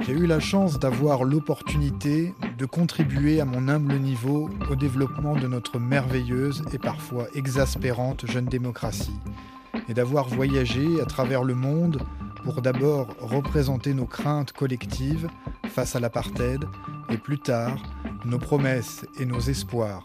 J'ai eu la chance d'avoir l'opportunité de contribuer à mon humble niveau au développement de notre merveilleuse et parfois exaspérante jeune démocratie, et d'avoir voyagé à travers le monde pour d'abord représenter nos craintes collectives face à l'apartheid, et plus tard nos promesses et nos espoirs.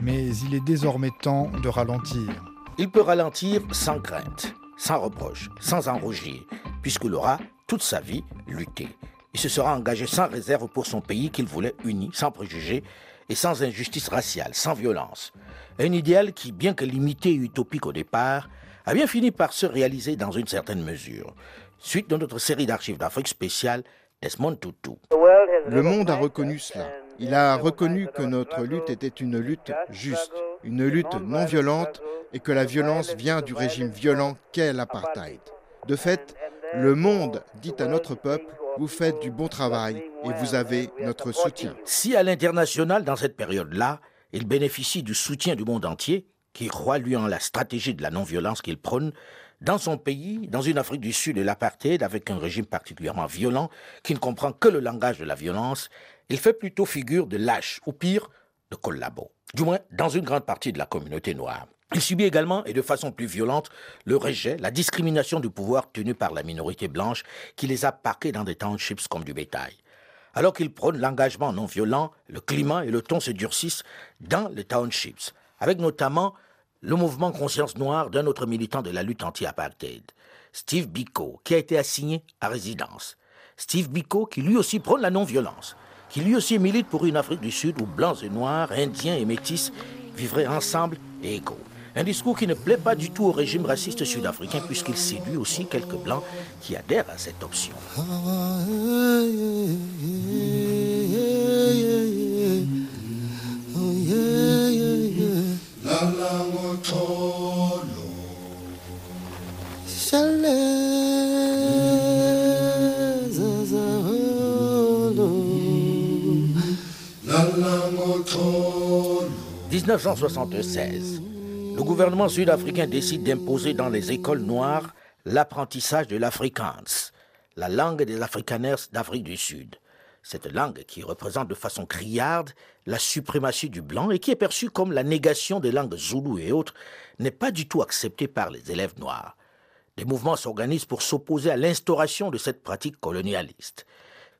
Mais il est désormais temps de ralentir. Il peut ralentir sans crainte sans reproche, sans en rougir, puisqu'il aura toute sa vie lutté. Il se sera engagé sans réserve pour son pays qu'il voulait uni, sans préjugés et sans injustice raciale, sans violence. Un idéal qui, bien que limité et utopique au départ, a bien fini par se réaliser dans une certaine mesure. Suite de notre série d'archives d'Afrique spéciale, Desmond Tutu. Le monde a reconnu cela. Il a reconnu que notre lutte était une lutte juste, une lutte non violente et que la violence vient du régime violent qu'est l'apartheid. De fait, le monde dit à notre peuple, vous faites du bon travail et vous avez notre soutien. Si à l'international, dans cette période-là, il bénéficie du soutien du monde entier, qui croit lui en la stratégie de la non-violence qu'il prône, dans son pays, dans une Afrique du Sud de l'apartheid, avec un régime particulièrement violent, qui ne comprend que le langage de la violence, il fait plutôt figure de lâche, ou pire, de collabo. Du moins, dans une grande partie de la communauté noire. Il subit également, et de façon plus violente, le rejet, la discrimination du pouvoir tenu par la minorité blanche qui les a parqués dans des townships comme du bétail. Alors qu'il prône l'engagement non violent, le climat et le ton se durcissent dans les townships, avec notamment le mouvement Conscience Noire d'un autre militant de la lutte anti-apartheid, Steve Biko, qui a été assigné à résidence. Steve Biko qui lui aussi prône la non-violence, qui lui aussi milite pour une Afrique du Sud où blancs et noirs, indiens et métis vivraient ensemble et égaux. Un discours qui ne plaît pas du tout au régime raciste sud-africain puisqu'il séduit aussi quelques blancs qui adhèrent à cette option. « 1976 le gouvernement sud-africain décide d'imposer dans les écoles noires l'apprentissage de l'afrikaans, la langue des afrikaners d'Afrique du Sud. Cette langue qui représente de façon criarde la suprématie du blanc et qui est perçue comme la négation des langues zoulou et autres n'est pas du tout acceptée par les élèves noirs. Des mouvements s'organisent pour s'opposer à l'instauration de cette pratique colonialiste.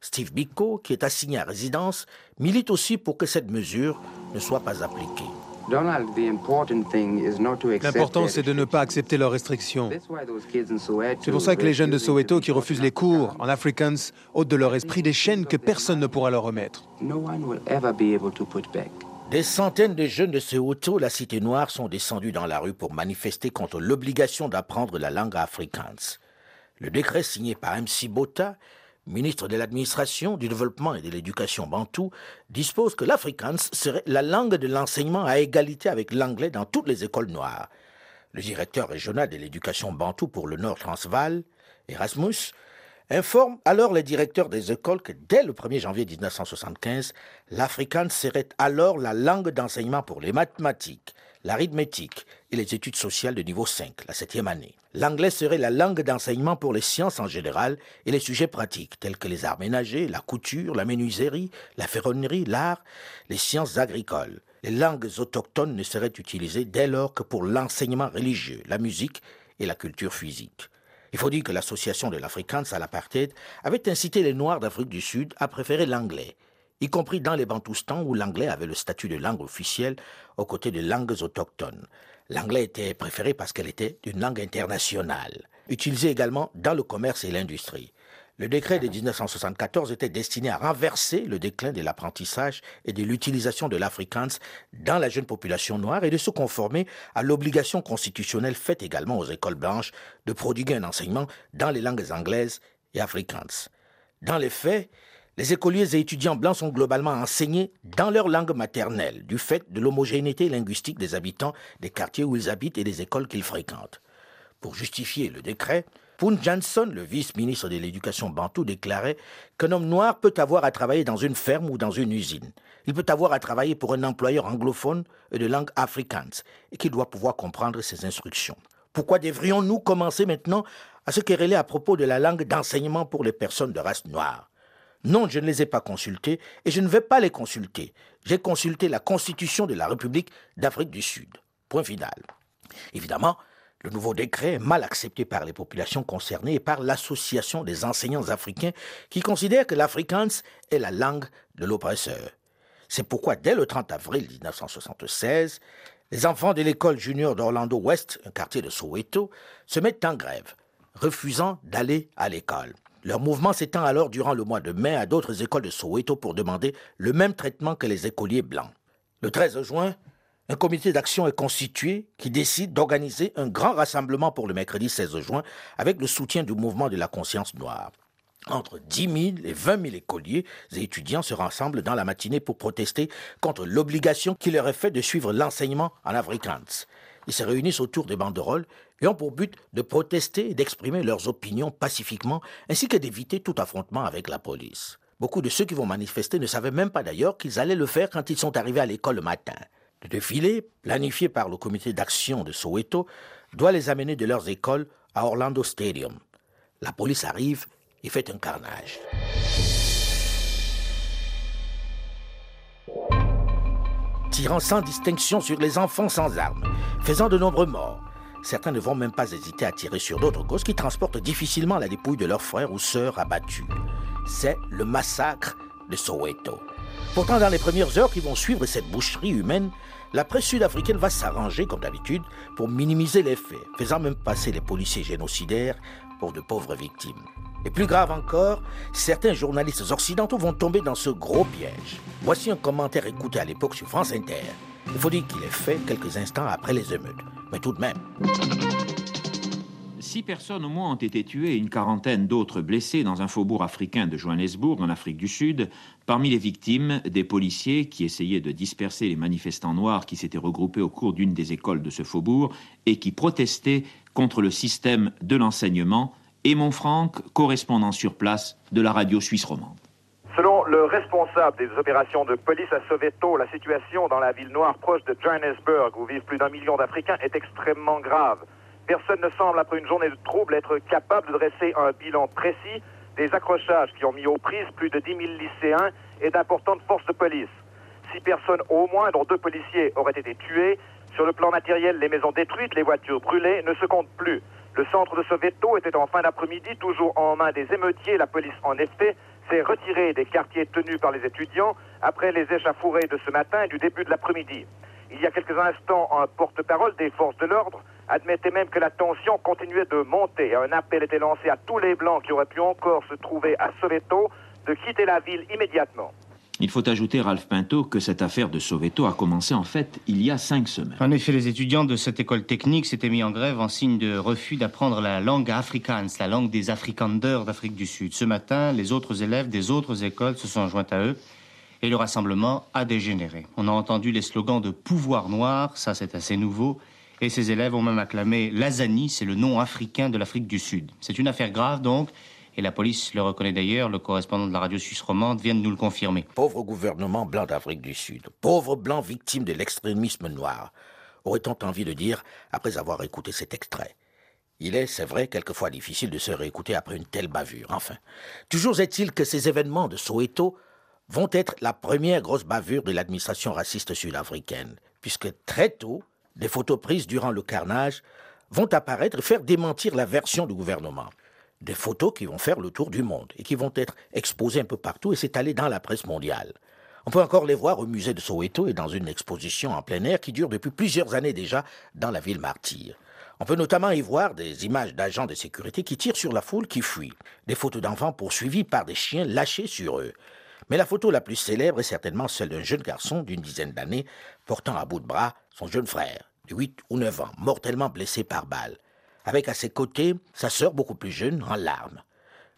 Steve Biko, qui est assigné à résidence, milite aussi pour que cette mesure ne soit pas appliquée. L'important, c'est de ne pas accepter leurs restrictions. C'est pour ça que les jeunes de Soweto qui refusent les cours en Afrikaans ôtent de leur esprit des chaînes que personne ne pourra leur remettre. Des centaines de jeunes de Soweto, la cité noire, sont descendus dans la rue pour manifester contre l'obligation d'apprendre la langue afrikaans. Le décret signé par M. Bota ministre de l'Administration, du Développement et de l'Éducation bantou, dispose que l'afrikaans serait la langue de l'enseignement à égalité avec l'anglais dans toutes les écoles noires. Le directeur régional de l'éducation bantou pour le Nord Transvaal, Erasmus, informe alors les directeurs des écoles que dès le 1er janvier 1975, l'afrikaans serait alors la langue d'enseignement pour les mathématiques, l'arithmétique et les études sociales de niveau 5, la septième année. L'anglais serait la langue d'enseignement pour les sciences en général et les sujets pratiques tels que les arts ménagers, la couture, la menuiserie, la ferronnerie, l'art, les sciences agricoles. Les langues autochtones ne seraient utilisées dès lors que pour l'enseignement religieux, la musique et la culture physique. Il faut dire que l'association de l'Afrikaans à l'apartheid avait incité les Noirs d'Afrique du Sud à préférer l'anglais, y compris dans les Bantoustans où l'anglais avait le statut de langue officielle aux côtés des langues autochtones. L'anglais était préféré parce qu'elle était une langue internationale, utilisée également dans le commerce et l'industrie. Le décret de 1974 était destiné à renverser le déclin de l'apprentissage et de l'utilisation de l'afrikaans dans la jeune population noire et de se conformer à l'obligation constitutionnelle faite également aux écoles blanches de prodiguer un enseignement dans les langues anglaises et afrikaans. Dans les faits, les écoliers et étudiants blancs sont globalement enseignés dans leur langue maternelle, du fait de l'homogénéité linguistique des habitants des quartiers où ils habitent et des écoles qu'ils fréquentent. Pour justifier le décret, Poon Johnson, le vice-ministre de l'Éducation bantou, déclarait qu'un homme noir peut avoir à travailler dans une ferme ou dans une usine. Il peut avoir à travailler pour un employeur anglophone et de langue afrikaans et qu'il doit pouvoir comprendre ses instructions. Pourquoi devrions-nous commencer maintenant à se quereller à propos de la langue d'enseignement pour les personnes de race noire? Non, je ne les ai pas consultés et je ne vais pas les consulter. J'ai consulté la Constitution de la République d'Afrique du Sud. Point final. Évidemment, le nouveau décret est mal accepté par les populations concernées et par l'Association des enseignants africains qui considèrent que l'afrikaans est la langue de l'oppresseur. C'est pourquoi dès le 30 avril 1976, les enfants de l'école junior d'Orlando West, un quartier de Soweto, se mettent en grève, refusant d'aller à l'école. Leur mouvement s'étend alors durant le mois de mai à d'autres écoles de Soweto pour demander le même traitement que les écoliers blancs. Le 13 juin, un comité d'action est constitué qui décide d'organiser un grand rassemblement pour le mercredi 16 juin avec le soutien du mouvement de la conscience noire. Entre 10 000 et 20 000 écoliers et étudiants se rassemblent dans la matinée pour protester contre l'obligation qui leur est faite de suivre l'enseignement en afrikaans. Ils se réunissent autour des banderoles ont pour but de protester et d'exprimer leurs opinions pacifiquement ainsi que d'éviter tout affrontement avec la police. Beaucoup de ceux qui vont manifester ne savaient même pas d'ailleurs qu'ils allaient le faire quand ils sont arrivés à l'école le matin. Le défilé, planifié par le comité d'action de Soweto, doit les amener de leurs écoles à Orlando Stadium. La police arrive et fait un carnage. Tirant sans distinction sur les enfants sans armes, faisant de nombreux morts. Certains ne vont même pas hésiter à tirer sur d'autres gosses qui transportent difficilement la dépouille de leurs frères ou sœurs abattus. C'est le massacre de Soweto. Pourtant, dans les premières heures qui vont suivre cette boucherie humaine, la presse sud-africaine va s'arranger, comme d'habitude, pour minimiser les faits, faisant même passer les policiers génocidaires pour de pauvres victimes. Et plus grave encore, certains journalistes occidentaux vont tomber dans ce gros piège. Voici un commentaire écouté à l'époque sur France Inter. Il faut dire qu'il est fait quelques instants après les émeutes, mais tout de même. Six personnes au moins ont été tuées et une quarantaine d'autres blessées dans un faubourg africain de Johannesburg, en Afrique du Sud. Parmi les victimes, des policiers qui essayaient de disperser les manifestants noirs qui s'étaient regroupés au cours d'une des écoles de ce faubourg et qui protestaient contre le système de l'enseignement. Et Franck, correspondant sur place de la radio suisse romande. Le responsable des opérations de police à Soweto, la situation dans la ville noire proche de Johannesburg, où vivent plus d'un million d'Africains, est extrêmement grave. Personne ne semble, après une journée de troubles, être capable de dresser un bilan précis des accrochages qui ont mis aux prises plus de 10 000 lycéens et d'importantes forces de police. Six personnes au moins, dont deux policiers, auraient été tuées. Sur le plan matériel, les maisons détruites, les voitures brûlées ne se comptent plus. Le centre de Soweto était en fin d'après-midi toujours en main des émeutiers. La police, en effet, s'est retirée des quartiers tenus par les étudiants après les échauffourées de ce matin et du début de l'après-midi. Il y a quelques instants, un porte-parole des forces de l'ordre admettait même que la tension continuait de monter. Un appel était lancé à tous les Blancs qui auraient pu encore se trouver à Soweto de quitter la ville immédiatement. Il faut ajouter, Ralph Pinto, que cette affaire de Soweto a commencé en fait il y a cinq semaines. En effet, les étudiants de cette école technique s'étaient mis en grève en signe de refus d'apprendre la langue afrikaans, la langue des Afrikanders d'Afrique du Sud. Ce matin, les autres élèves des autres écoles se sont joints à eux et le rassemblement a dégénéré. On a entendu les slogans de pouvoir noir, ça c'est assez nouveau, et ces élèves ont même acclamé l'Azani, c'est le nom africain de l'Afrique du Sud. C'est une affaire grave donc, et la police le reconnaît d'ailleurs, le correspondant de la radio suisse romande vient de nous le confirmer. Pauvre gouvernement blanc d'Afrique du Sud, pauvre blanc victime de l'extrémisme noir, aurait-on envie de dire après avoir écouté cet extrait? Il est, c'est vrai, quelquefois difficile de se réécouter après une telle bavure. Enfin, toujours est-il que ces événements de Soweto vont être la première grosse bavure de l'administration raciste sud-africaine, puisque très tôt, des photos prises durant le carnage vont apparaître et faire démentir la version du gouvernement. Des photos qui vont faire le tour du monde et qui vont être exposées un peu partout et s'étaler dans la presse mondiale. On peut encore les voir au musée de Soweto et dans une exposition en plein air qui dure depuis plusieurs années déjà dans la ville martyre. On peut notamment y voir des images d'agents de sécurité qui tirent sur la foule qui fuit, des photos d'enfants poursuivis par des chiens lâchés sur eux, mais la photo la plus célèbre est certainement celle d'un jeune garçon d'une dizaine d'années portant à bout de bras son jeune frère, de 8 ou 9 ans, mortellement blessé par balle, avec à ses côtés sa sœur beaucoup plus jeune en larmes.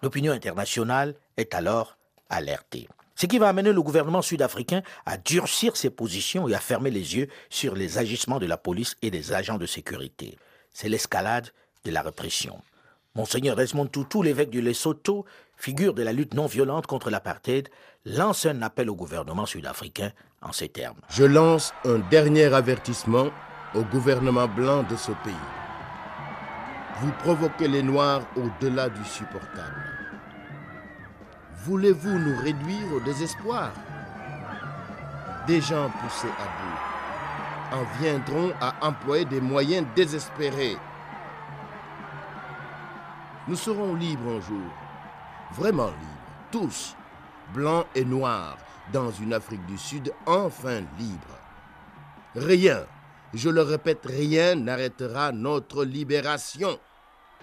L'opinion internationale est alors alertés. Ce qui va amener le gouvernement sud-africain à durcir ses positions et à fermer les yeux sur les agissements de la police et des agents de sécurité. C'est l'escalade de la répression. Monseigneur Desmond Tutu, l'évêque du Lesotho, figure de la lutte non violente contre l'apartheid, lance un appel au gouvernement sud-africain en ces termes. Je lance un dernier avertissement au gouvernement blanc de ce pays. Vous provoquez les Noirs au-delà du supportable. Voulez-vous nous réduire au désespoir? Des gens poussés à bout en viendront à employer des moyens désespérés. Nous serons libres un jour, vraiment libres, tous, blancs et noirs, dans une Afrique du Sud enfin libre. Rien, je le répète, rien n'arrêtera notre libération.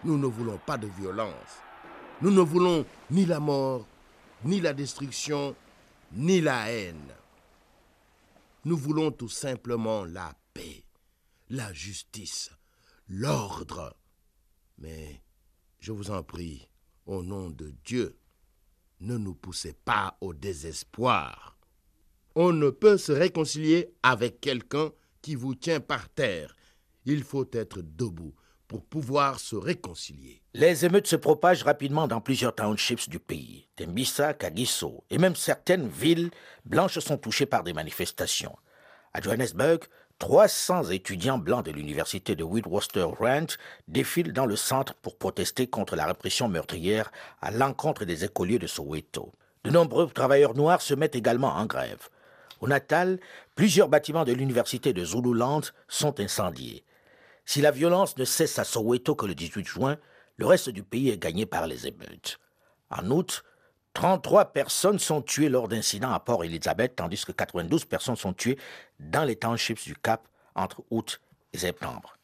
Nous ne voulons pas de violence. Nous ne voulons ni la mort, ni la destruction, ni la haine. Nous voulons tout simplement la paix, la justice, l'ordre. Mais, je vous en prie, au nom de Dieu, ne nous poussez pas au désespoir. On ne peut se réconcilier avec quelqu'un qui vous tient par terre. Il faut être debout pour pouvoir se réconcilier. Les émeutes se propagent rapidement dans plusieurs townships du pays. Tembisa, Kagiso et même certaines villes blanches sont touchées par des manifestations. À Johannesburg, 300 étudiants blancs de l'université de Witwatersrand défilent dans le centre pour protester contre la répression meurtrière à l'encontre des écoliers de Soweto. De nombreux travailleurs noirs se mettent également en grève. Au Natal, plusieurs bâtiments de l'université de Zululand sont incendiés. Si la violence ne cesse à Soweto que le 18 juin, le reste du pays est gagné par les émeutes. En août, 33 personnes sont tuées lors d'incidents à Port Elizabeth, tandis que 92 personnes sont tuées dans les townships du Cap entre août et septembre.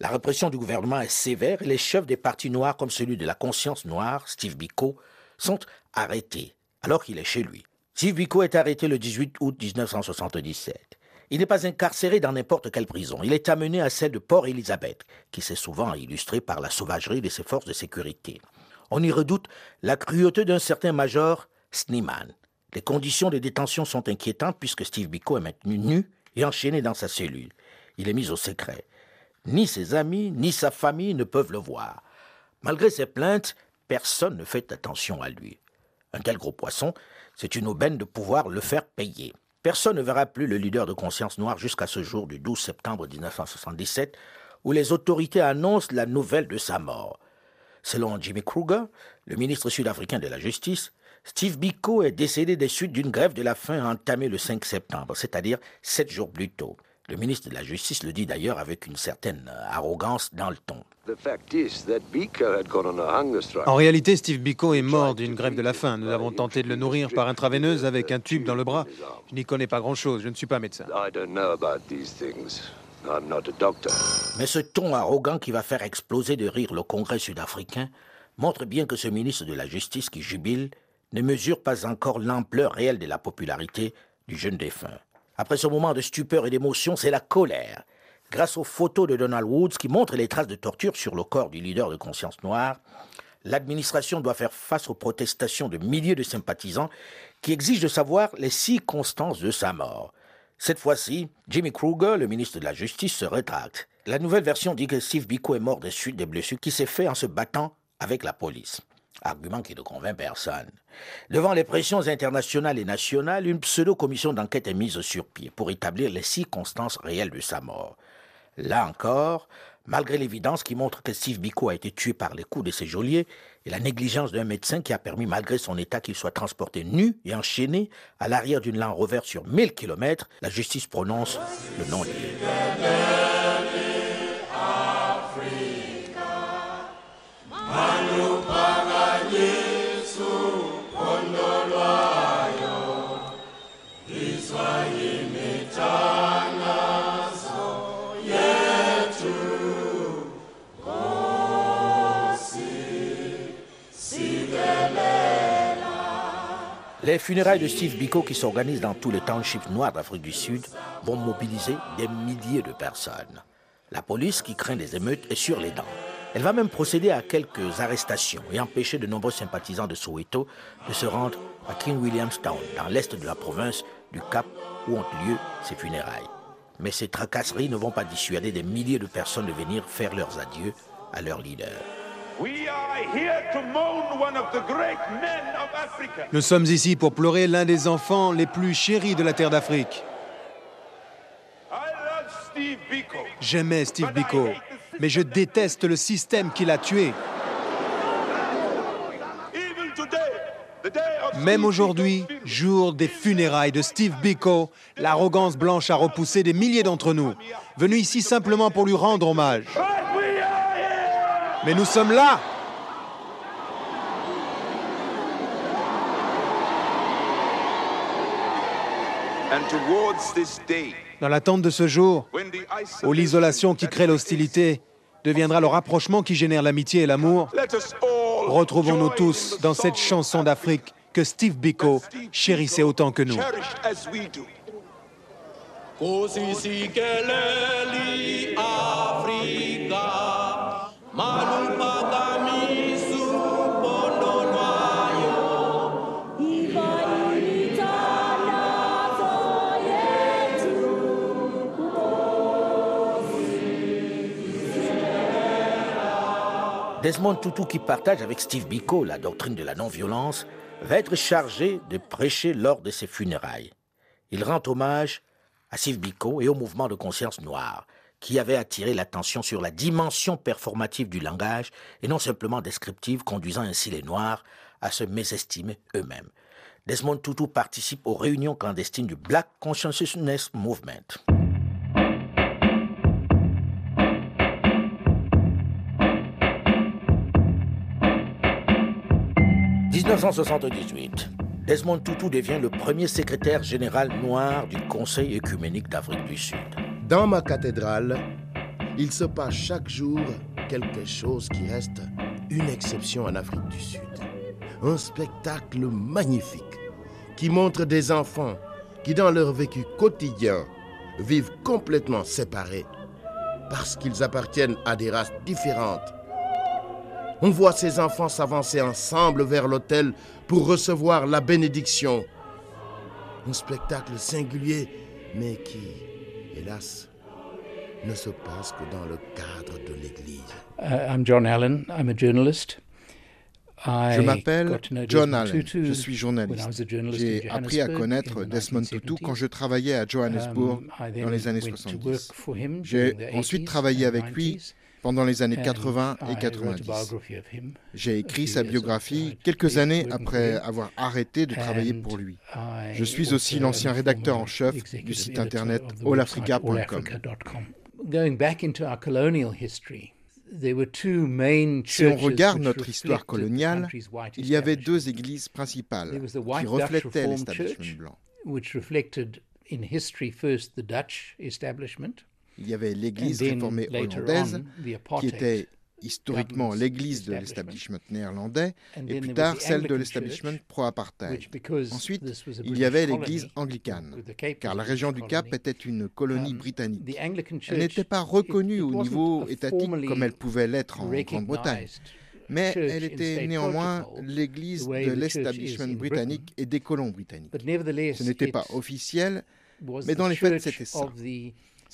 La répression du gouvernement est sévère et les chefs des partis noirs comme celui de la conscience noire, Steve Biko, sont arrêtés alors qu'il est chez lui. Steve Biko est arrêté le 18 août 1977. Il n'est pas incarcéré dans n'importe quelle prison. Il est amené à celle de Port Elizabeth, qui s'est souvent illustrée par la sauvagerie de ses forces de sécurité. On y redoute la cruauté d'un certain major Sneeman. Les conditions de détention sont inquiétantes puisque Steve Biko est maintenu nu et enchaîné dans sa cellule. Il est mis au secret. Ni ses amis, ni sa famille ne peuvent le voir. Malgré ses plaintes, personne ne fait attention à lui. Un tel gros poisson, c'est une aubaine de pouvoir le faire payer. Personne ne verra plus le leader de conscience noire jusqu'à ce jour du 12 septembre 1977, où les autorités annoncent la nouvelle de sa mort. Selon Jimmy Kruger, le ministre sud-africain de la Justice, Steve Biko est décédé des suites d'une grève de la faim entamée le 5 septembre, c'est-à-dire sept jours plus tôt. Le ministre de la Justice le dit d'ailleurs avec une certaine arrogance dans le ton. En réalité, Steve Biko est mort d'une grève de la faim. Nous avons tenté de le nourrir par intraveineuse avec un tube dans le bras. Je n'y connais pas grand-chose, je ne suis pas médecin. Mais ce ton arrogant qui va faire exploser de rire le Congrès sud-africain montre bien que ce ministre de la Justice qui jubile ne mesure pas encore l'ampleur réelle de la popularité du jeune défunt. Après ce moment de stupeur et d'émotion, c'est la colère. Grâce aux photos de Donald Woods qui montrent les traces de torture sur le corps du leader de conscience noire, l'administration doit faire face aux protestations de milliers de sympathisants qui exigent de savoir les circonstances de sa mort. Cette fois-ci, Jimmy Kruger, le ministre de la Justice, se rétracte. La nouvelle version dit que Steve Biko est mort des suites des blessures qui s'est fait en se battant avec la police argument qui ne convainc personne. Devant les pressions internationales et nationales, une pseudo-commission d'enquête est mise sur pied pour établir les circonstances réelles de sa mort. Là encore, malgré l'évidence qui montre que Steve Biko a été tué par les coups de ses geôliers et la négligence d'un médecin qui a permis, malgré son état, qu'il soit transporté nu et enchaîné à l'arrière d'une Land Rover sur 1000 km, la justice prononce le non-lieu. Les funérailles de Steve Biko qui s'organisent dans tous les townships noirs d'Afrique du Sud vont mobiliser des milliers de personnes. La police qui craint les émeutes est sur les dents. Elle va même procéder à quelques arrestations et empêcher de nombreux sympathisants de Soweto de se rendre à King Williamstown, dans l'est de la province du Cap, où ont lieu ses funérailles. Mais ces tracasseries ne vont pas dissuader des milliers de personnes de venir faire leurs adieux à leur leader. Nous sommes ici pour pleurer l'un des enfants les plus chéris de la terre d'Afrique. J'aimais Steve Biko, mais je déteste le système qui l'a tué. Même aujourd'hui, jour des funérailles de Steve Biko, l'arrogance blanche a repoussé des milliers d'entre nous, venus ici simplement pour lui rendre hommage. Mais nous sommes là Dans l'attente de ce jour, où l'isolation qui crée l'hostilité deviendra le rapprochement qui génère l'amitié et l'amour, retrouvons-nous tous dans cette chanson d'Afrique que Steve Biko chérissait autant que nous. Desmond Tutu, qui partage avec Steve Biko la doctrine de la non-violence, va être chargé de prêcher lors de ses funérailles. Il rend hommage à Steve Biko et au mouvement de conscience noire, qui avait attiré l'attention sur la dimension performative du langage et non simplement descriptive, conduisant ainsi les Noirs à se mésestimer eux-mêmes. Desmond Tutu participe aux réunions clandestines du Black Consciousness Movement. 1978, Desmond Tutu devient le premier secrétaire général noir du Conseil écuménique d'Afrique du Sud. Dans ma cathédrale, il se passe chaque jour quelque chose qui reste une exception en Afrique du Sud. Un spectacle magnifique qui montre des enfants qui, dans leur vécu quotidien, vivent complètement séparés parce qu'ils appartiennent à des races différentes on voit ces enfants s'avancer ensemble vers l'autel pour recevoir la bénédiction. Un spectacle singulier, mais qui, hélas, ne se passe que dans le cadre de l'Église. Uh, I'm John Allen. I'm a journalist. Je m'appelle John Allen, je suis journaliste. J'ai appris à connaître Desmond Tutu quand je travaillais à Johannesburg um, dans les années 70. J'ai ensuite travaillé avec lui pendant les années 80 et 90. J'ai écrit sa biographie quelques années après avoir arrêté de travailler pour lui. Je suis aussi l'ancien rédacteur en chef du site internet allafrica.com. Si on regarde notre histoire coloniale, il y avait deux églises principales qui reflétaient l'establishment blanc. Il y avait l'Église réformée hollandaise, qui était historiquement l'église de l'establishment néerlandais, et plus tard celle de l'establishment pro-apartheid. Ensuite, il y avait l'église anglicane, car la région du Cap était une colonie um, britannique. Elle n'était pas reconnue au niveau étatique comme elle pouvait l'être en Grande-Bretagne. Mais elle était néanmoins l'église de l'establishment britannique et des colons britanniques. Ce n'était pas officiel, mais dans les faits, c'était ça.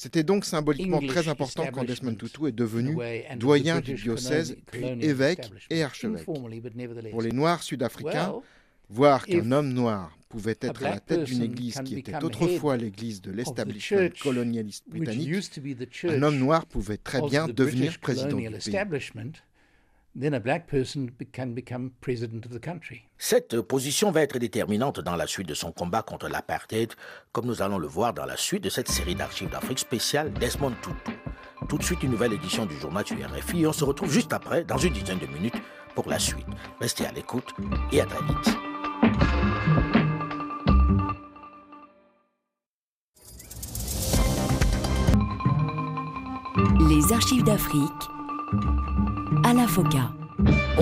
C'était donc symboliquement très important quand Desmond Tutu est devenu doyen du diocèse, puis évêque et archevêque. Pour les Noirs sud-africains, voir qu'un homme noir pouvait être à la tête d'une église qui était autrefois l'église de l'establishment colonialiste britannique, un homme noir pouvait très bien devenir président du pays. Cette position va être déterminante dans la suite de son combat contre l'apartheid, comme nous allons le voir dans la suite de cette série d'archives d'Afrique spéciale Desmond Tutu. Tout de suite, une nouvelle édition du journal du RFI et on se retrouve juste après, dans une dizaine de minutes, pour la suite. Restez à l'écoute et à très vite. Les archives d'Afrique Alain Foka.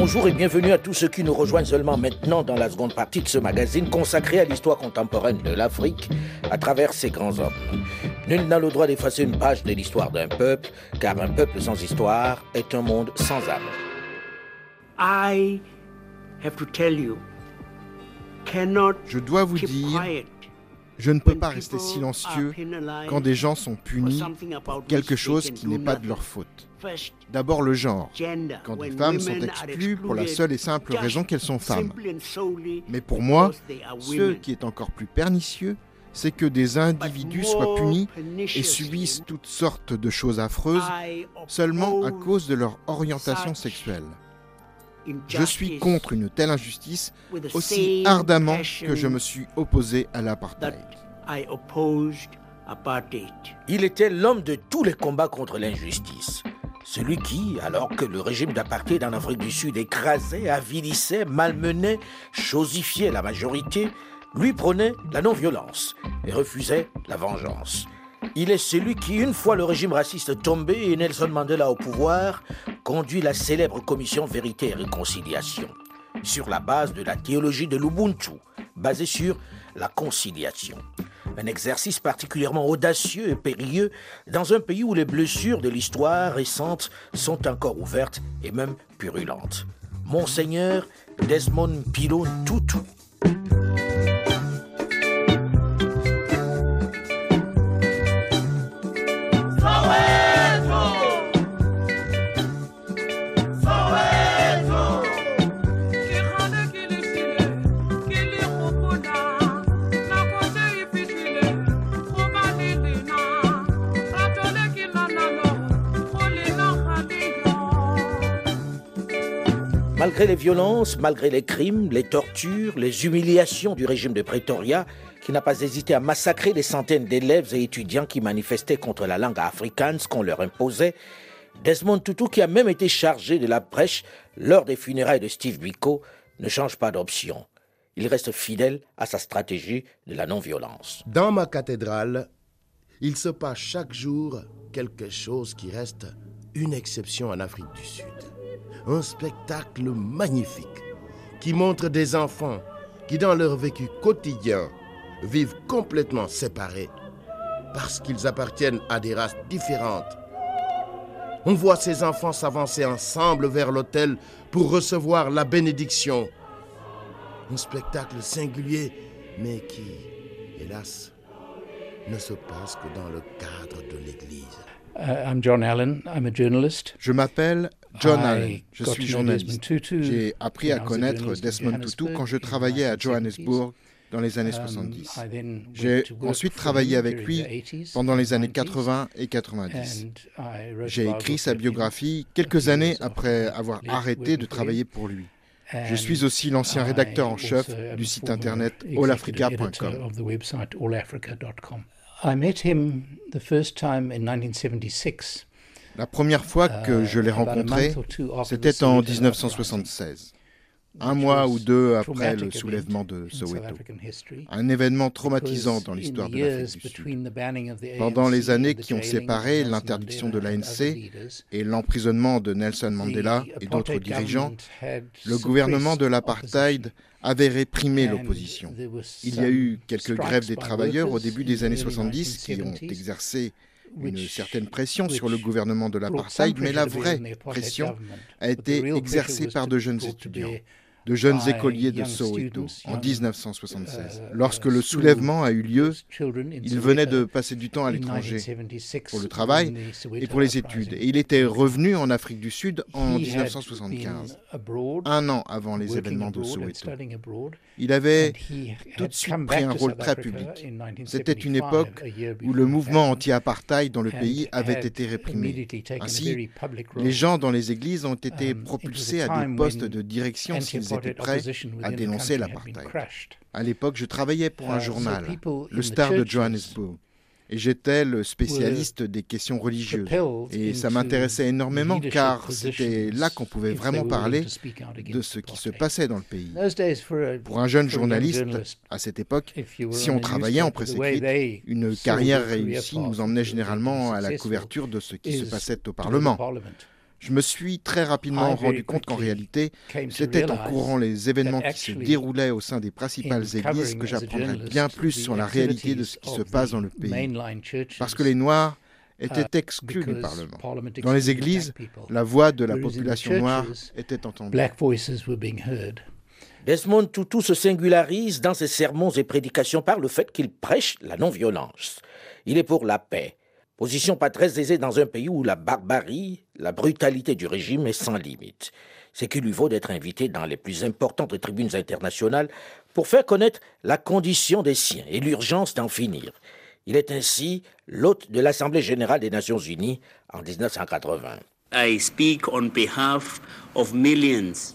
Bonjour et bienvenue à tous ceux qui nous rejoignent seulement maintenant dans la seconde partie de ce magazine consacré à l'histoire contemporaine de l'Afrique à travers ses grands hommes. Nul n'a le droit d'effacer une page de l'histoire d'un peuple, car un peuple sans histoire est un monde sans âme. Je dois vous dire, je ne peux pas rester silencieux quand des gens sont punis pour quelque chose qui n'est pas de leur faute. D'abord le genre, quand des femmes sont exclues pour la seule et simple raison qu'elles sont femmes. Mais pour moi, ce qui est encore plus pernicieux, c'est que des individus soient punis et subissent toutes sortes de choses affreuses seulement à cause de leur orientation sexuelle. Je suis contre une telle injustice aussi ardemment que je me suis opposé à l'apartheid. Il était l'homme de tous les combats contre l'injustice. Celui qui, alors que le régime d'apartheid en Afrique du Sud écrasait, avilissait, malmenait, chosifiait la majorité, lui prônait la non-violence et refusait la vengeance. Il est celui qui, une fois le régime raciste tombé et Nelson Mandela au pouvoir, conduit la célèbre commission Vérité et Réconciliation, sur la base de la théologie de l'Ubuntu, basée sur la conciliation. Un exercice particulièrement audacieux et périlleux dans un pays où les blessures de l'histoire récente sont encore ouvertes et même purulentes. Monseigneur Desmond Pilot Tutu. Malgré les violences, malgré les crimes, les tortures, les humiliations du régime de Pretoria, qui n'a pas hésité à massacrer des centaines d'élèves et étudiants qui manifestaient contre la langue afrikaans qu'on leur imposait, Desmond Tutu, qui a même été chargé de la prêche lors des funérailles de Steve Biko, ne change pas d'option. Il reste fidèle à sa stratégie de la non-violence. Dans ma cathédrale, il se passe chaque jour quelque chose qui reste une exception en Afrique du Sud un spectacle magnifique qui montre des enfants qui, dans leur vécu quotidien, vivent complètement séparés parce qu'ils appartiennent à des races différentes. On voit ces enfants s'avancer ensemble vers l'autel pour recevoir la bénédiction. Un spectacle singulier, mais qui, hélas, ne se passe que dans le cadre de l'Église. Uh, John Allen. I'm a journalist. Je m'appelle John Allen, je suis journaliste. J'ai appris à connaître Desmond Tutu quand je travaillais à Johannesburg dans les années 70. Um, J'ai ensuite travaillé avec lui pendant les années 80 et 90. J'ai écrit sa biographie quelques années après avoir arrêté de travailler pour lui. Je suis aussi l'ancien rédacteur en chef du site internet allafrica.com. I met him the first time in 1976. La première fois que je l'ai rencontré, c'était en 1976, un mois ou deux après le soulèvement de Soweto. Un événement traumatisant dans l'histoire de l'Afrique du Sud. Pendant les années qui ont séparé l'interdiction de l'ANC et l'emprisonnement de Nelson Mandela et d'autres dirigeants, le gouvernement de l'apartheid avait réprimé l'opposition. Il y a eu quelques grèves des travailleurs au début des années 70 qui ont exercé une certaine pression sur le gouvernement de l'apartheid, mais la vraie pression a été exercée par de jeunes étudiants de jeunes écoliers de Soweto en 1976. Uh, Lorsque le soulèvement a eu lieu, il venait de passer du temps à l'étranger pour le travail et pour les études. Et il était revenu en Afrique du Sud en 1975, un an avant les événements de Soweto. Il avait tout de suite pris un rôle très public. C'était une époque où le mouvement anti-apartheid dans le pays avait été réprimé. Ainsi, les gens dans les églises ont été um, propulsés à des postes de direction s'ils étaient prêts à dénoncer l'apartheid. À l'époque, je travaillais pour un uh, journal, le Star de Johannesburg et j'étais le spécialiste des questions religieuses. Et ça m'intéressait énormément car c'était là qu'on pouvait vraiment parler de ce qui se passait dans le pays. Pour un jeune journaliste, à cette époque, si on travaillait en presse écrite, une carrière réussie nous emmenait généralement à la couverture de ce qui se passait au Parlement. Je me suis très rapidement rendu compte qu'en réalité, c'était en courant les événements qui se déroulaient au sein des principales églises que j'apprendrais bien plus sur la réalité de ce qui se passe dans le pays. Parce que les Noirs étaient uh, exclus du Parlement. Dans les églises, la voix de la population noire était entendue. Desmond Tutu se singularise dans ses sermons et prédications par le fait qu'il prêche la non-violence. Il est pour la paix, Position pas très aisée dans un pays où la barbarie, la brutalité du régime est sans limite. C'est qu'il lui vaut d'être invité dans les plus importantes tribunes internationales pour faire connaître la condition des siens et l'urgence d'en finir. Il est ainsi l'hôte de l'Assemblée générale des Nations unies en 1980. I speak on behalf of millions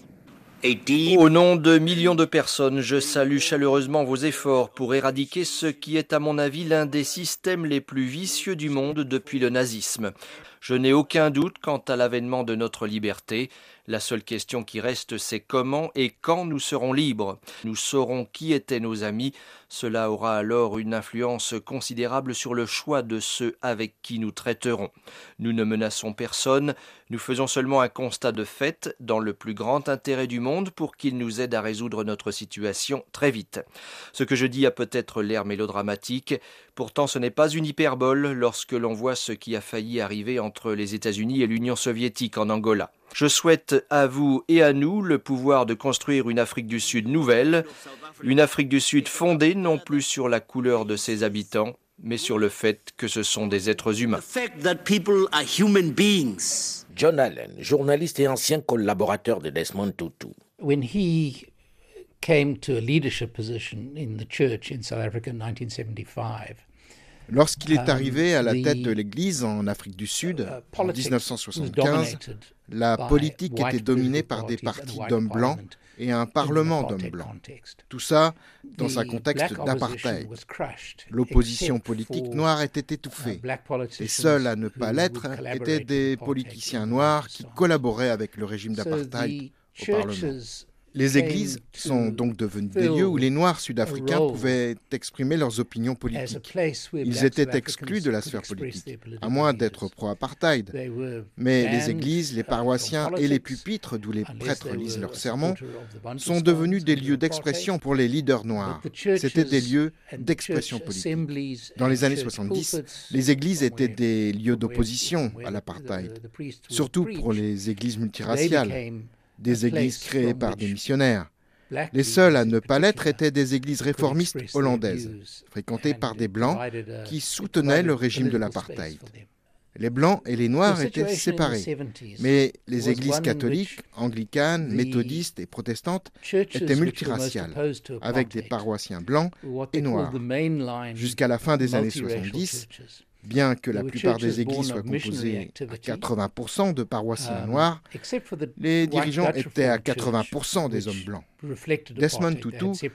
au nom de millions de personnes, je salue chaleureusement vos efforts pour éradiquer ce qui est à mon avis l'un des systèmes les plus vicieux du monde depuis le nazisme. Je n'ai aucun doute quant à l'avènement de notre liberté. La seule question qui reste, c'est comment et quand nous serons libres. Nous saurons qui étaient nos amis. Cela aura alors une influence considérable sur le choix de ceux avec qui nous traiterons. Nous ne menaçons personne, nous faisons seulement un constat de fait dans le plus grand intérêt du monde pour qu'il nous aide à résoudre notre situation très vite. Ce que je dis a peut-être l'air mélodramatique, pourtant ce n'est pas une hyperbole lorsque l'on voit ce qui a failli arriver entre les États-Unis et l'Union soviétique en Angola. Je souhaite à vous et à nous le pouvoir de construire une Afrique du Sud nouvelle, une Afrique du Sud fondée non plus sur la couleur de ses habitants, mais sur le fait que ce sont des êtres humains. John Allen, journaliste et ancien collaborateur de Desmond Tutu. When he came to a leadership position in the church in South Africa in 1975, Lorsqu'il est arrivé à la tête de l'Église en Afrique du Sud uh, en 1975, la politique était dominée par des partis d'hommes blancs et un parlement d'hommes blancs. Tout ça dans un contexte d'apartheid. L'opposition politique noire était étouffée. Les seuls à ne pas l'être étaient des politiciens noirs qui collaboraient avec le régime d'apartheid au Parlement. Les églises sont donc devenues des lieux où les Noirs sud-africains pouvaient exprimer leurs opinions politiques. Ils étaient exclus de la sphère politique, à moins d'être pro-apartheid. Mais les églises, les paroissiens et les pupitres d'où les prêtres lisent leurs sermons sont devenus des lieux d'expression pour les leaders noirs. C'était des lieux d'expression politique. Dans les années 70, les églises étaient des lieux d'opposition à l'apartheid, surtout pour les églises multiraciales des églises créées par des missionnaires. Les seules à ne pas l'être étaient des églises réformistes hollandaises, fréquentées par des Blancs qui soutenaient le régime de l'apartheid. Les Blancs et les Noirs étaient séparés, mais les églises catholiques, anglicanes, méthodistes et protestantes étaient multiraciales, avec des paroissiens blancs et noirs. Jusqu'à la fin des années 70, Bien que la plupart des églises soient composées à 80% de paroissiens um, noirs, les dirigeants étaient à 80% des hommes blancs. Desmond Tutu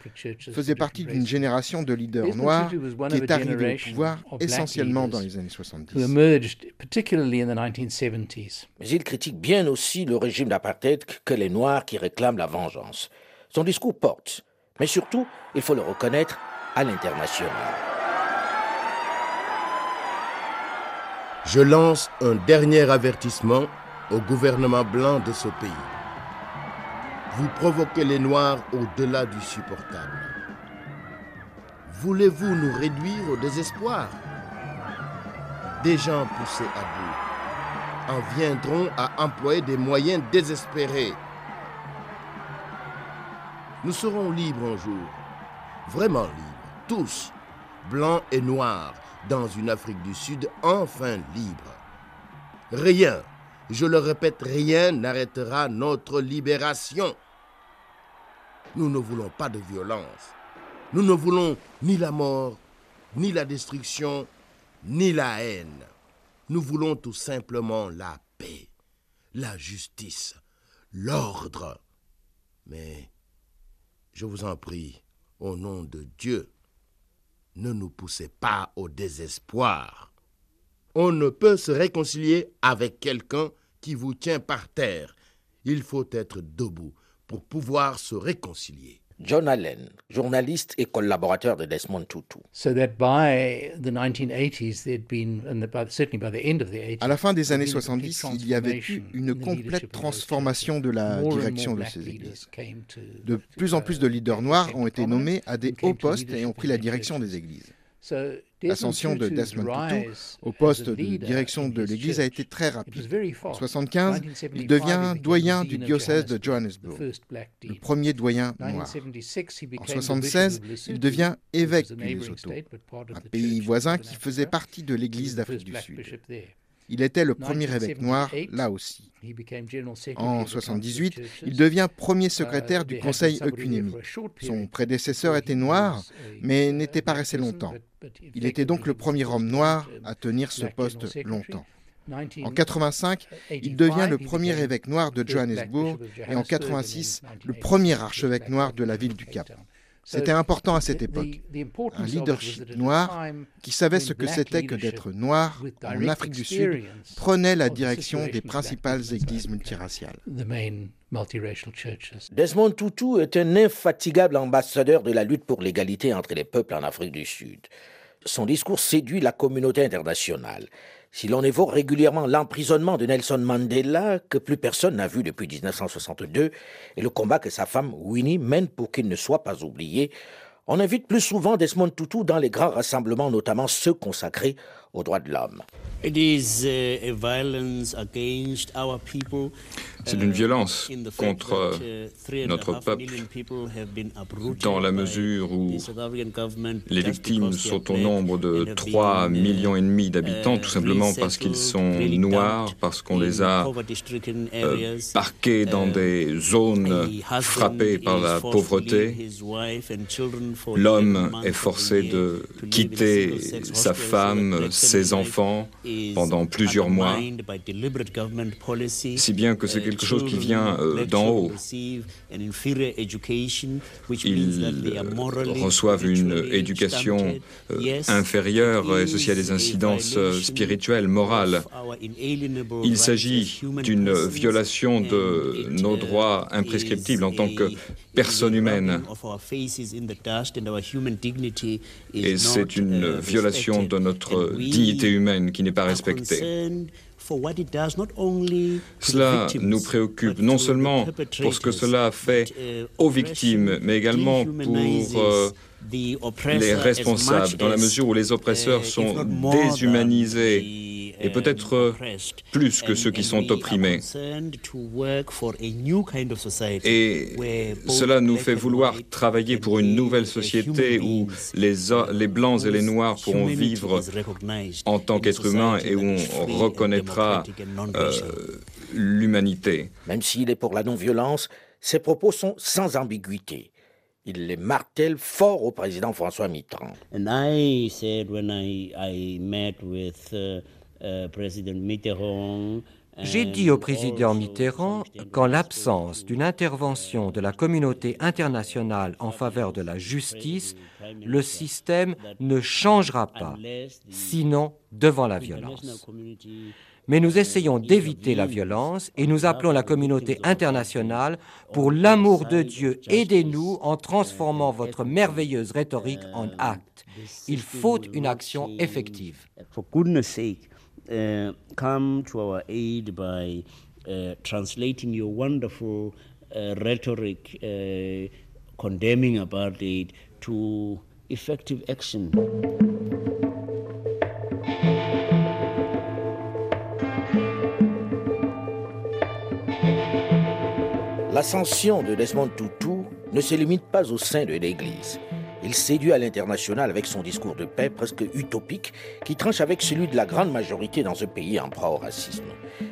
faisait partie d'une génération de leaders noirs qui est arrivée au pouvoir essentiellement dans les années 70. Mais il critique bien aussi le régime d'apartheid que les Noirs qui réclament la vengeance. Son discours porte, mais surtout, il faut le reconnaître, à l'international. Je lance un dernier avertissement au gouvernement blanc de ce pays. Vous provoquez les Noirs au-delà du supportable. Voulez-vous nous réduire au désespoir? Des gens poussés à bout en viendront à employer des moyens désespérés. Nous serons libres un jour, vraiment libres, tous, blancs et noirs, dans une Afrique du Sud enfin libre. Rien, je le répète, rien n'arrêtera notre libération. Nous ne voulons pas de violence. Nous ne voulons ni la mort, ni la destruction, ni la haine. Nous voulons tout simplement la paix, la justice, l'ordre. Mais, je vous en prie, au nom de Dieu, ne nous poussez pas au désespoir. On ne peut se réconcilier avec quelqu'un qui vous tient par terre. Il faut être debout pour pouvoir se réconcilier. John Allen, journaliste et collaborateur de Desmond Tutu. À la fin des années 70, il y avait eu une complète transformation de la direction de ces églises. De plus en plus de leaders noirs ont été nommés à des hauts postes et ont pris la direction des églises. L'ascension de Desmond Tutu au poste de direction de l'Église a été très rapide. En 1975, il devient doyen du diocèse de Johannesburg, le premier doyen noir. En 1976, il devient évêque du Lesotho, un pays voisin qui faisait partie de l'Église d'Afrique du Sud. Il était le premier évêque noir là aussi. En 1978, il devient premier secrétaire du Conseil œcuménique. Son prédécesseur était noir, mais n'était pas resté longtemps. Il était donc le premier homme noir à tenir ce poste longtemps. En 85, il devient le premier évêque noir de Johannesburg et en 86, le premier archevêque noir de la ville du Cap. C'était important à cette époque. Un leadership noir qui savait ce que c'était que d'être noir en Afrique du Sud prenait la direction des principales églises multiraciales. Desmond Tutu est un infatigable ambassadeur de la lutte pour l'égalité entre les peuples en Afrique du Sud. Son discours séduit la communauté internationale. Si l'on évoque régulièrement l'emprisonnement de Nelson Mandela, que plus personne n'a vu depuis 1962, et le combat que sa femme Winnie mène pour qu'il ne soit pas oublié, on invite plus souvent Desmond Tutu dans les grands rassemblements, notamment ceux consacrés aux droits de l'homme. C'est une violence contre notre peuple dans la mesure où les victimes sont au nombre de 3 millions et demi d'habitants, tout simplement parce qu'ils sont noirs, parce qu'on les a euh, parqués dans des zones frappées par la pauvreté. L'homme est forcé de quitter sa femme, ses enfants pendant plusieurs mois, si bien que c'est quelque chose qui vient euh, d'en haut. Ils reçoivent une éducation euh, inférieure et ceci a des incidences euh, spirituelles, morales. Il s'agit d'une violation de nos droits imprescriptibles en tant que personne humaine. Et c'est une violation de notre dignité humaine qui n'est pas respectée. Cela nous préoccupe non seulement pour ce que cela a fait aux victimes, mais également pour euh, les responsables, dans la mesure où les oppresseurs sont déshumanisés et peut-être euh, plus que ceux qui sont opprimés. Et cela nous fait vouloir travailler pour une nouvelle société où les, les Blancs et les Noirs pourront vivre en tant qu'êtres humains et où on reconnaîtra euh, l'humanité. Même s'il est pour la non-violence, ses propos sont sans ambiguïté. Il les martèle fort au président François Mitterrand. And I said when I, I met with, uh, J'ai dit au président Mitterrand qu'en l'absence d'une intervention de la communauté internationale en faveur de la justice, le système ne changera pas, sinon devant la violence. Mais nous essayons d'éviter la violence et nous appelons la communauté internationale pour l'amour de Dieu. Aidez-nous en transformant votre merveilleuse rhétorique en acte. Il faut une action effective. Uh, come to our aid by uh, translating your wonderful uh, rhetoric uh, condemning apartheid to effective action. L'ascension de Desmond Tutu ne se limite pas au sein de l'Église. Il séduit à l'international avec son discours de paix presque utopique qui tranche avec celui de la grande majorité dans ce pays en proie au racisme.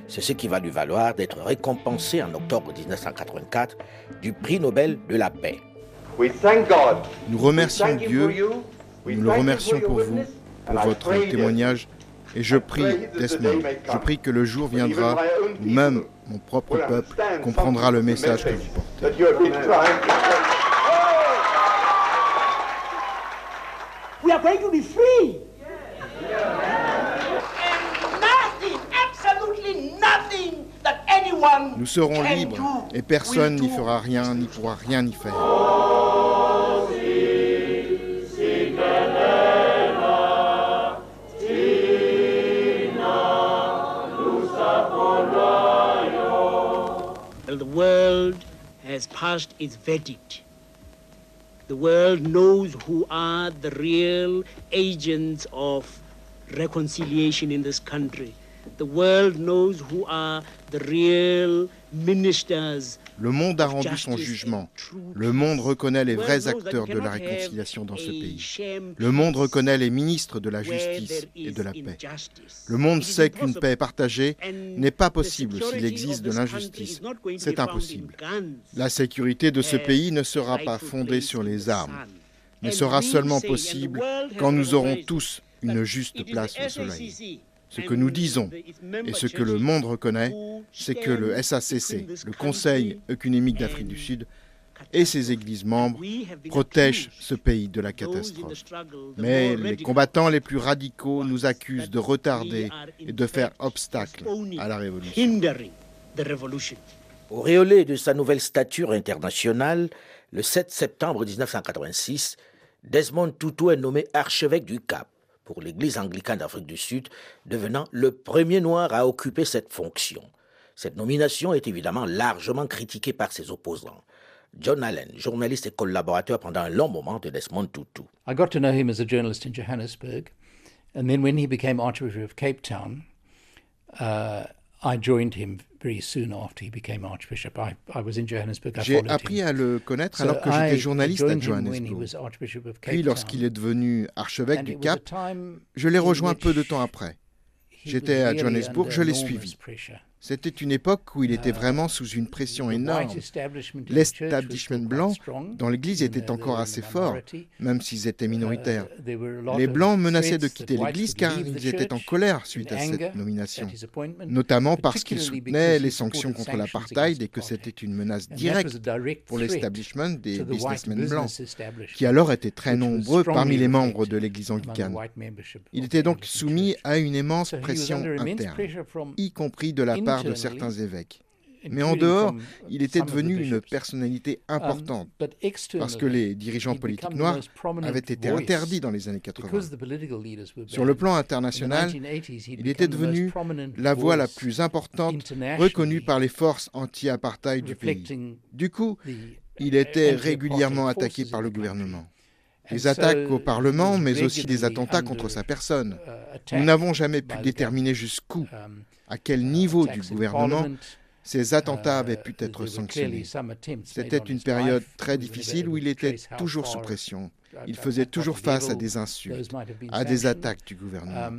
C'est ce qui va lui valoir d'être récompensé en octobre 1984 du prix Nobel de la paix. Nous remercions Dieu, nous le remercions pour vous, pour votre témoignage, et je prie, Desmond, je prie que le jour viendra où même mon propre peuple comprendra le message que vous portez. Nous serons libres et personne n'y fera rien, n'y pourra rien y faire. The world has passed its verdict. The world knows who are the real agents of reconciliation in this country. The world knows who are the real ministers Le monde a rendu son jugement. Le monde reconnaît les vrais acteurs de la réconciliation dans ce pays. Le monde reconnaît les ministres de la justice et de la paix. Le monde sait qu'une paix partagée n'est pas possible s'il existe de l'injustice. C'est impossible. La sécurité de ce pays ne sera pas fondée sur les armes, mais sera seulement possible quand nous aurons tous une juste place au soleil. Ce que nous disons et ce que le monde reconnaît, c'est que le SACC, le Conseil œcuménique d'Afrique du Sud, et ses églises membres protègent ce pays de la catastrophe. Mais les combattants les plus radicaux nous accusent de retarder et de faire obstacle à la révolution. Auréolé de sa nouvelle stature internationale, le 7 septembre 1986, Desmond Tutu est nommé archevêque du Cap pour l'Église anglicane d'Afrique du Sud, devenant le premier noir à occuper cette fonction. Cette nomination est évidemment largement critiquée par ses opposants. John Allen, journaliste et collaborateur pendant un long moment de Desmond Tutu. I got to know him as a journalist in Johannesburg, and then when he became Archbishop of Cape Town, uh, I joined him j'ai appris à le connaître alors que j'étais journaliste à Johannesburg. Puis lorsqu'il est devenu archevêque du Cap, je l'ai rejoint peu de temps après. J'étais à Johannesburg, je l'ai suivi. C'était une époque où il était vraiment sous une pression énorme. L'establishment blanc dans l'Église était encore assez fort, même s'ils étaient minoritaires. Les Blancs menaçaient de quitter l'Église car ils étaient en colère suite à cette nomination, notamment parce qu'ils soutenaient les sanctions contre l'apartheid et que c'était une menace directe pour l'establishment des businessmen blancs, qui alors étaient très nombreux parmi les membres de l'Église anglicane. Il était donc soumis à une immense pression interne, y compris de la part de certains évêques. Mais en dehors, il était devenu une personnalité um, importante parce que les dirigeants politiques noirs avaient été interdits dans les années 80. Sur le plan international, il était devenu la voix la plus importante reconnue par les forces anti-apartheid du pays. Du coup, il était régulièrement attaqué par le gouvernement. Des attaques au Parlement, mais aussi des attentats contre sa personne. Uh, Nous n'avons jamais pu déterminer jusqu'où um, à quel niveau du gouvernement ces attentats avaient pu être sanctionnés? C'était une période très difficile où il était toujours sous pression. Il faisait toujours face à des insultes, à des attaques du gouvernement.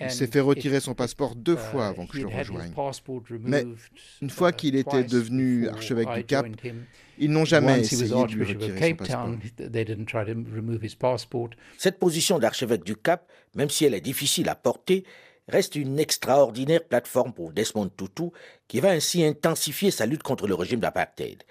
Il s'est fait retirer son passeport deux fois avant que je le rejoigne. Mais une fois qu'il était devenu archevêque du Cap, ils n'ont jamais essayé de lui retirer son passeport. Cette position d'archevêque du Cap, même si elle est difficile à porter, reste une extraordinaire plateforme pour Desmond Tutu, qui va ainsi intensifier sa lutte contre le régime d'apartheid.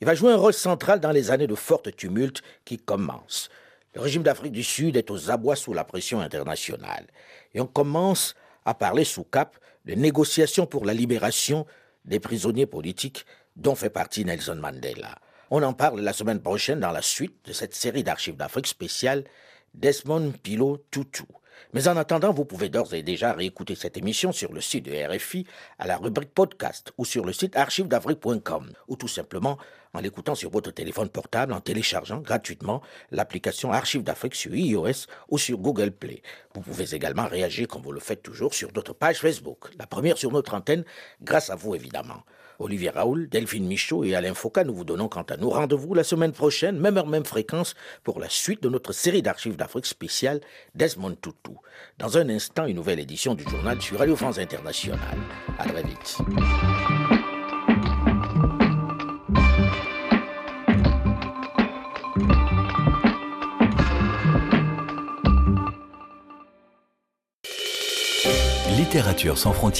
Il va jouer un rôle central dans les années de fortes tumultes qui commencent. Le régime d'Afrique du Sud est aux abois sous la pression internationale. Et on commence à parler sous cap de négociations pour la libération des prisonniers politiques dont fait partie Nelson Mandela. On en parle la semaine prochaine dans la suite de cette série d'archives d'Afrique spéciale Desmond Pilo Tutu. Mais en attendant, vous pouvez d'ores et déjà réécouter cette émission sur le site de RFI à la rubrique podcast ou sur le site archivedafrique.com ou tout simplement en l'écoutant sur votre téléphone portable en téléchargeant gratuitement l'application Archives d'Afrique sur iOS ou sur Google Play. Vous pouvez également réagir comme vous le faites toujours sur notre page Facebook, la première sur notre antenne, grâce à vous évidemment. Olivier Raoul, Delphine Michaud et Alain Foucault, nous vous donnons quant à nous rendez-vous la semaine prochaine, même heure, même fréquence, pour la suite de notre série d'archives d'Afrique spéciale Desmond Tutu. Dans un instant, une nouvelle édition du journal sur Radio France Internationale. À très vite. Littérature sans frontières.